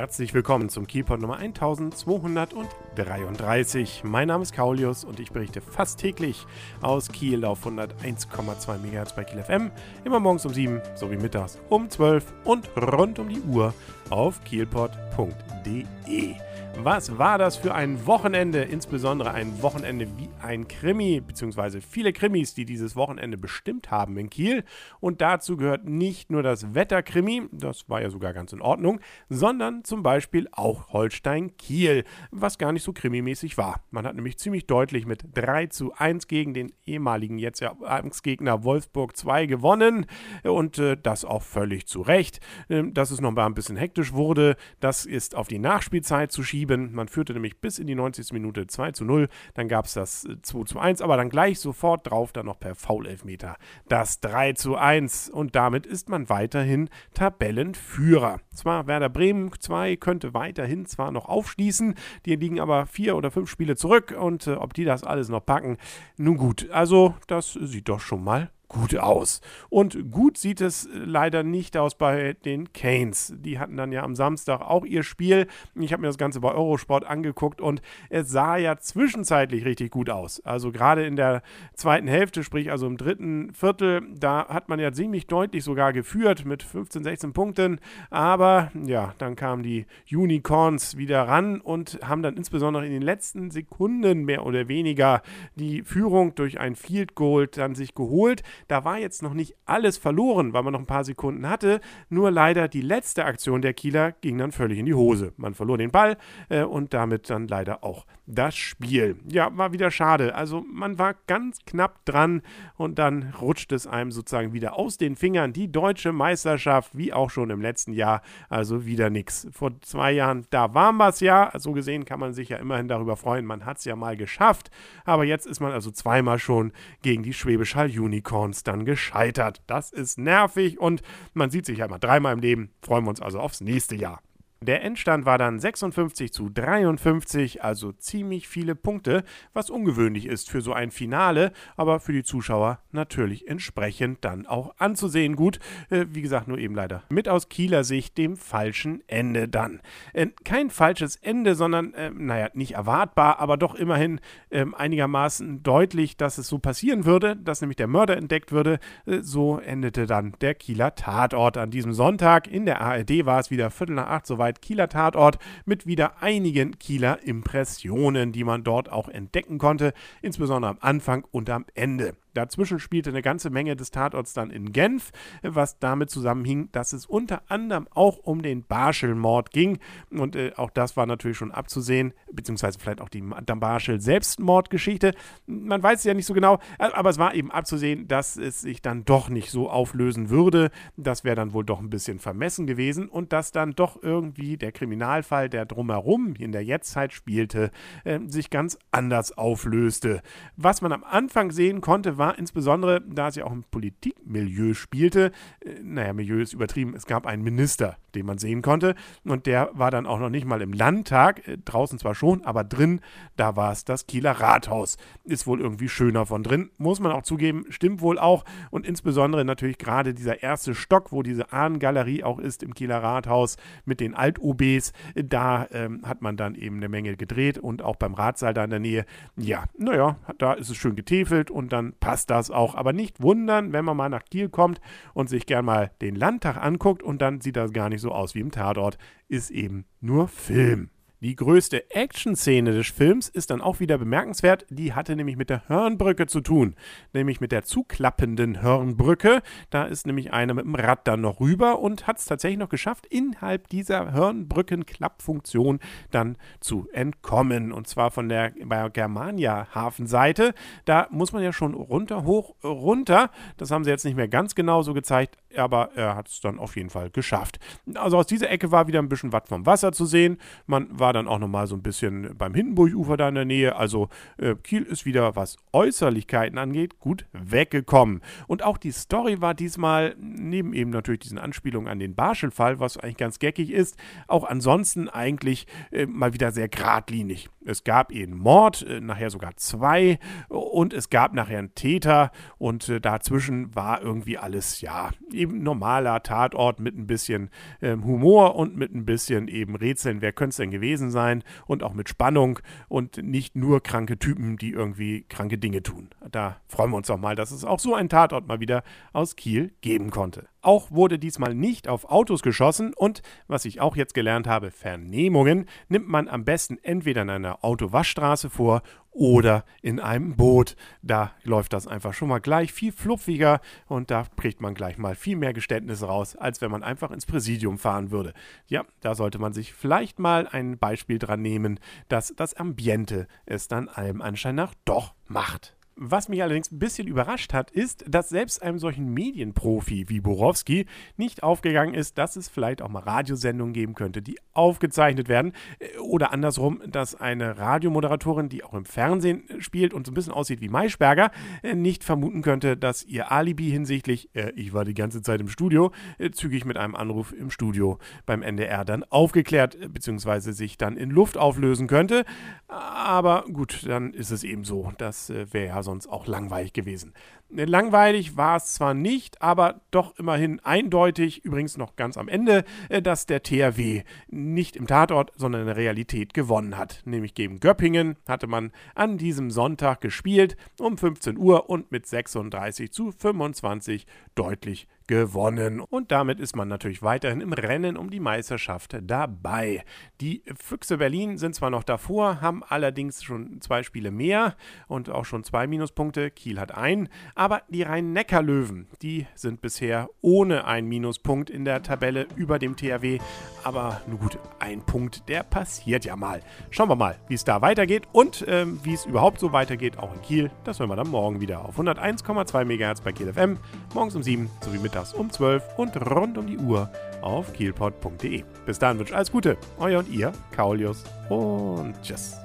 Herzlich willkommen zum Kielpot Nummer 1233. Mein Name ist Kaulius und ich berichte fast täglich aus Kiel auf 101,2 MHz bei Kiel FM. Immer morgens um 7 sowie mittags um 12 und rund um die Uhr auf kielpot.de. Was war das für ein Wochenende? Insbesondere ein Wochenende wie ein Krimi, beziehungsweise viele Krimis, die dieses Wochenende bestimmt haben in Kiel. Und dazu gehört nicht nur das Wetterkrimi, das war ja sogar ganz in Ordnung, sondern zum Beispiel auch Holstein-Kiel, was gar nicht so krimimäßig war. Man hat nämlich ziemlich deutlich mit 3 zu 1 gegen den ehemaligen jetzt ja Angstgegner Wolfsburg 2 gewonnen und äh, das auch völlig zu Recht. Äh, dass es noch mal ein bisschen hektisch wurde, das ist auf die Nachspielzeit zu schieben 7. Man führte nämlich bis in die 90. Minute 2 zu 0. Dann gab es das 2 äh, zu 1, aber dann gleich sofort drauf dann noch per Foul-Elfmeter das 3 zu 1. Und damit ist man weiterhin Tabellenführer. Zwar Werder Bremen 2 könnte weiterhin zwar noch aufschließen, die liegen aber vier oder fünf Spiele zurück und äh, ob die das alles noch packen, nun gut. Also das sieht doch schon mal gut aus. Und gut sieht es leider nicht aus bei den Canes. Die hatten dann ja am Samstag auch ihr Spiel. Ich habe mir das Ganze bei Eurosport angeguckt und es sah ja zwischenzeitlich richtig gut aus. Also gerade in der zweiten Hälfte, sprich also im dritten Viertel, da hat man ja ziemlich deutlich sogar geführt mit 15, 16 Punkten. Aber ja, dann kamen die Unicorns wieder ran und haben dann insbesondere in den letzten Sekunden mehr oder weniger die Führung durch ein Field Goal dann sich geholt. Da war jetzt noch nicht alles verloren, weil man noch ein paar Sekunden hatte. Nur leider die letzte Aktion der Kieler ging dann völlig in die Hose. Man verlor den Ball äh, und damit dann leider auch das Spiel. Ja, war wieder schade. Also man war ganz knapp dran und dann rutscht es einem sozusagen wieder aus den Fingern. Die deutsche Meisterschaft, wie auch schon im letzten Jahr, also wieder nichts. Vor zwei Jahren, da waren wir es ja. So gesehen kann man sich ja immerhin darüber freuen. Man hat es ja mal geschafft. Aber jetzt ist man also zweimal schon gegen die Schwäbisch Hall Unicorns dann gescheitert. Das ist nervig und man sieht sich ja immer dreimal im Leben. Freuen wir uns also aufs nächste Jahr. Der Endstand war dann 56 zu 53, also ziemlich viele Punkte, was ungewöhnlich ist für so ein Finale, aber für die Zuschauer natürlich entsprechend dann auch anzusehen gut. Äh, wie gesagt, nur eben leider mit aus Kieler Sicht dem falschen Ende dann. Äh, kein falsches Ende, sondern, äh, naja, nicht erwartbar, aber doch immerhin ähm, einigermaßen deutlich, dass es so passieren würde, dass nämlich der Mörder entdeckt würde. Äh, so endete dann der Kieler Tatort an diesem Sonntag. In der ARD war es wieder Viertel nach acht soweit Arbeit Kieler Tatort mit wieder einigen Kieler Impressionen, die man dort auch entdecken konnte, insbesondere am Anfang und am Ende. Dazwischen spielte eine ganze Menge des Tatorts dann in Genf, was damit zusammenhing, dass es unter anderem auch um den Barschel-Mord ging. Und äh, auch das war natürlich schon abzusehen, beziehungsweise vielleicht auch die Barschel-Selbstmordgeschichte. Man weiß es ja nicht so genau, aber es war eben abzusehen, dass es sich dann doch nicht so auflösen würde. Das wäre dann wohl doch ein bisschen vermessen gewesen und dass dann doch irgendwie der Kriminalfall, der drumherum in der Jetztzeit spielte, äh, sich ganz anders auflöste. Was man am Anfang sehen konnte, war insbesondere, da ja auch im Politikmilieu spielte, äh, naja, Milieu ist übertrieben, es gab einen Minister, den man sehen konnte und der war dann auch noch nicht mal im Landtag, äh, draußen zwar schon, aber drin, da war es das Kieler Rathaus. Ist wohl irgendwie schöner von drin, muss man auch zugeben, stimmt wohl auch und insbesondere natürlich gerade dieser erste Stock, wo diese Ahnengalerie auch ist im Kieler Rathaus mit den Alt-OBs, da ähm, hat man dann eben eine Menge gedreht und auch beim Ratssaal da in der Nähe, ja, naja, da ist es schön getäfelt und dann passt passt das auch. Aber nicht wundern, wenn man mal nach Kiel kommt und sich gern mal den Landtag anguckt und dann sieht das gar nicht so aus wie im Tatort. Ist eben nur Film. Die größte Action-Szene des Films ist dann auch wieder bemerkenswert. Die hatte nämlich mit der Hörnbrücke zu tun. Nämlich mit der zuklappenden Hörnbrücke. Da ist nämlich einer mit dem Rad dann noch rüber und hat es tatsächlich noch geschafft, innerhalb dieser Hörnbrücken-Klappfunktion dann zu entkommen. Und zwar von der Germania-Hafenseite. Da muss man ja schon runter, hoch, runter. Das haben sie jetzt nicht mehr ganz genau so gezeigt, aber er hat es dann auf jeden Fall geschafft. Also aus dieser Ecke war wieder ein bisschen was vom Wasser zu sehen. Man war dann auch nochmal so ein bisschen beim Hindenburg-Ufer da in der Nähe. Also äh, Kiel ist wieder, was Äußerlichkeiten angeht, gut weggekommen. Und auch die Story war diesmal, neben eben natürlich diesen Anspielungen an den Barschel-Fall, was eigentlich ganz geckig ist, auch ansonsten eigentlich äh, mal wieder sehr geradlinig. Es gab eben Mord, äh, nachher sogar zwei, und es gab nachher einen Täter und äh, dazwischen war irgendwie alles, ja, eben normaler Tatort mit ein bisschen ähm, Humor und mit ein bisschen eben Rätseln, wer könnte es denn gewesen sein und auch mit Spannung und nicht nur kranke Typen, die irgendwie kranke Dinge tun. Da freuen wir uns doch mal, dass es auch so einen Tatort mal wieder aus Kiel geben konnte. Auch wurde diesmal nicht auf Autos geschossen und, was ich auch jetzt gelernt habe, Vernehmungen nimmt man am besten entweder in einer Autowaschstraße vor oder in einem Boot. Da läuft das einfach schon mal gleich viel flupfiger und da kriegt man gleich mal viel mehr Geständnisse raus, als wenn man einfach ins Präsidium fahren würde. Ja, da sollte man sich vielleicht mal ein Beispiel dran nehmen, dass das Ambiente es dann allem Anschein nach doch macht. Was mich allerdings ein bisschen überrascht hat, ist, dass selbst einem solchen Medienprofi wie Borowski nicht aufgegangen ist, dass es vielleicht auch mal Radiosendungen geben könnte, die aufgezeichnet werden. Äh, oder andersrum, dass eine Radiomoderatorin, die auch im Fernsehen spielt und so ein bisschen aussieht wie Maischberger, äh, nicht vermuten könnte, dass ihr Alibi hinsichtlich, äh, ich war die ganze Zeit im Studio, äh, zügig mit einem Anruf im Studio beim NDR dann aufgeklärt äh, bzw. sich dann in Luft auflösen könnte. Aber gut, dann ist es eben so. Das äh, wäre ja sonst auch langweilig gewesen. Langweilig war es zwar nicht, aber doch immerhin eindeutig, übrigens noch ganz am Ende, äh, dass der THW nicht im Tatort, sondern in der Realität gewonnen hat. Nämlich gegen Göppingen hatte man an diesem Sonntag gespielt um 15 Uhr und mit 36 zu 25 deutlich gewonnen. Und damit ist man natürlich weiterhin im Rennen um die Meisterschaft dabei. Die Füchse Berlin sind zwar noch davor, haben allerdings schon zwei Spiele mehr und auch schon zwei Minuspunkte. Kiel hat einen. Aber die Rhein-Neckar-Löwen, die sind bisher ohne einen Minuspunkt in der Tabelle über dem THW. Aber nun gut, ein Punkt, der passiert ja mal. Schauen wir mal, wie es da weitergeht und ähm, wie es überhaupt so weitergeht, auch in Kiel. Das hören wir dann morgen wieder auf 101,2 MHz bei Kiel FM, morgens um 7 sowie mittags um 12 und rund um die Uhr auf kielpot.de. Bis dahin wünsche ich alles Gute, euer und ihr, Kaulius und tschüss.